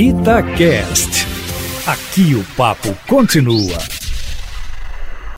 Itacast. Aqui o papo continua.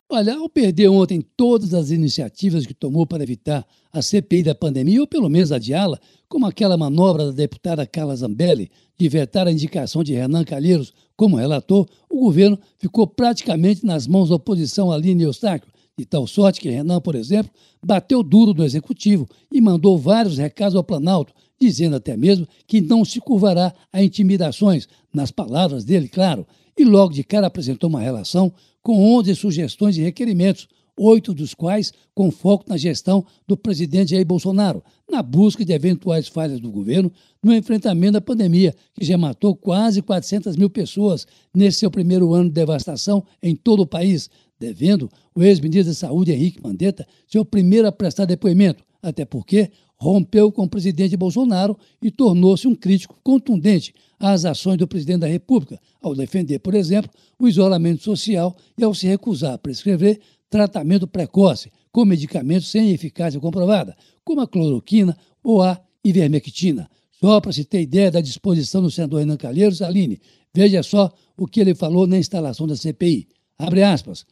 Olha, ao perder ontem todas as iniciativas que tomou para evitar a CPI da pandemia, ou pelo menos adiá-la, como aquela manobra da deputada Carla Zambelli de vetar a indicação de Renan Calheiros como relator, o governo ficou praticamente nas mãos da oposição Aline Eustáquio, de tal sorte que Renan, por exemplo, bateu duro no executivo e mandou vários recados ao Planalto, dizendo até mesmo que não se curvará a intimidações, nas palavras dele, claro, e logo de cara apresentou uma relação com 11 sugestões e requerimentos, oito dos quais com foco na gestão do presidente Jair Bolsonaro, na busca de eventuais falhas do governo no enfrentamento da pandemia, que já matou quase 400 mil pessoas nesse seu primeiro ano de devastação em todo o país, devendo o ex-ministro da Saúde, Henrique Mandetta, ser o primeiro a prestar depoimento, até porque rompeu com o presidente Bolsonaro e tornou-se um crítico contundente às ações do presidente da República, ao defender, por exemplo, o isolamento social e ao se recusar a prescrever tratamento precoce com medicamentos sem eficácia comprovada, como a cloroquina ou a ivermectina. Só para se ter ideia da disposição do senador Renan Calheiros, Aline, veja só o que ele falou na instalação da CPI. Abre aspas.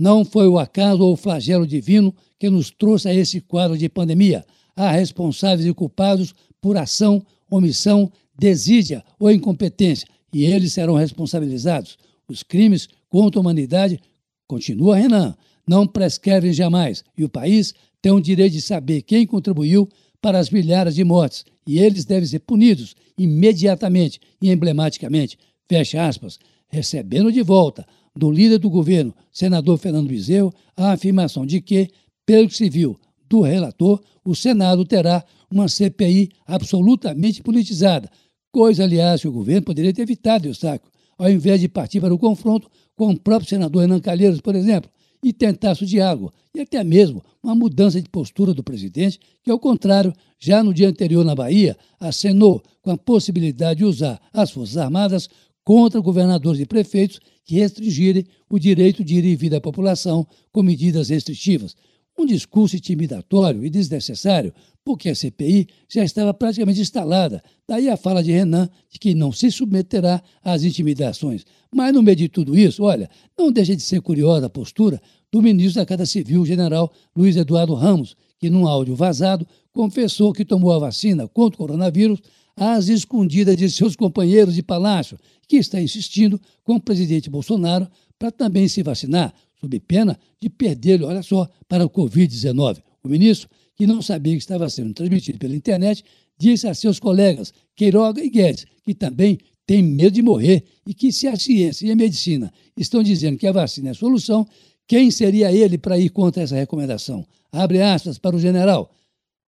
Não foi o acaso ou o flagelo divino que nos trouxe a esse quadro de pandemia. Há responsáveis e culpados por ação, omissão, desídia ou incompetência, e eles serão responsabilizados. Os crimes contra a humanidade, continua Renan, não prescrevem jamais, e o país tem o direito de saber quem contribuiu para as milhares de mortes, e eles devem ser punidos imediatamente e emblematicamente. Fecha aspas, recebendo de volta do líder do governo, senador Fernando Bezerro, a afirmação de que, pelo que se viu do relator, o Senado terá uma CPI absolutamente politizada, coisa, aliás, que o governo poderia ter evitado, Eustáquio, ao invés de partir para o confronto com o próprio senador Renan Calheiros, por exemplo, e tentasse o diálogo, e até mesmo uma mudança de postura do presidente, que, ao contrário, já no dia anterior na Bahia, acenou com a possibilidade de usar as Forças Armadas contra governadores e prefeitos que restringirem o direito de ir e vir da população com medidas restritivas. Um discurso intimidatório e desnecessário, porque a CPI já estava praticamente instalada. Daí a fala de Renan de que não se submeterá às intimidações. Mas, no meio de tudo isso, olha, não deixa de ser curiosa a postura do ministro da Casa Civil, general Luiz Eduardo Ramos, que, num áudio vazado, confessou que tomou a vacina contra o coronavírus às escondidas de seus companheiros de palácio, que está insistindo com o presidente Bolsonaro para também se vacinar, sob pena de perder, olha só, para o Covid-19. O ministro, que não sabia que estava sendo transmitido pela internet, disse a seus colegas Queiroga e Guedes que também tem medo de morrer e que se a ciência e a medicina estão dizendo que a vacina é a solução, quem seria ele para ir contra essa recomendação? Abre aspas para o general.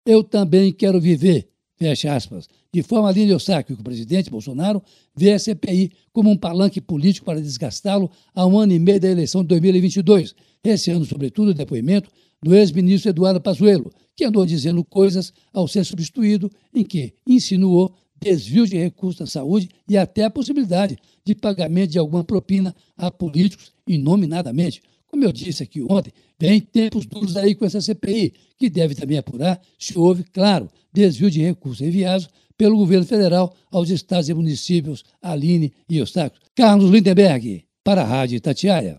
Eu também quero viver, fecha aspas, de forma saco que o presidente Bolsonaro vê a CPI como um palanque político para desgastá-lo a um ano e meio da eleição de 2022, esse ano, sobretudo, o depoimento do ex-ministro Eduardo Pazuello, que andou dizendo coisas ao ser substituído, em que insinuou desvio de recursos na saúde e até a possibilidade de pagamento de alguma propina a políticos, inominadamente. Como eu disse aqui ontem, vem tempos duros aí com essa CPI, que deve também apurar se houve, claro, desvio de recursos enviados pelo governo federal aos estados e municípios Aline e Eustáquio. Carlos Lindenberg, para a Rádio Tatiaia.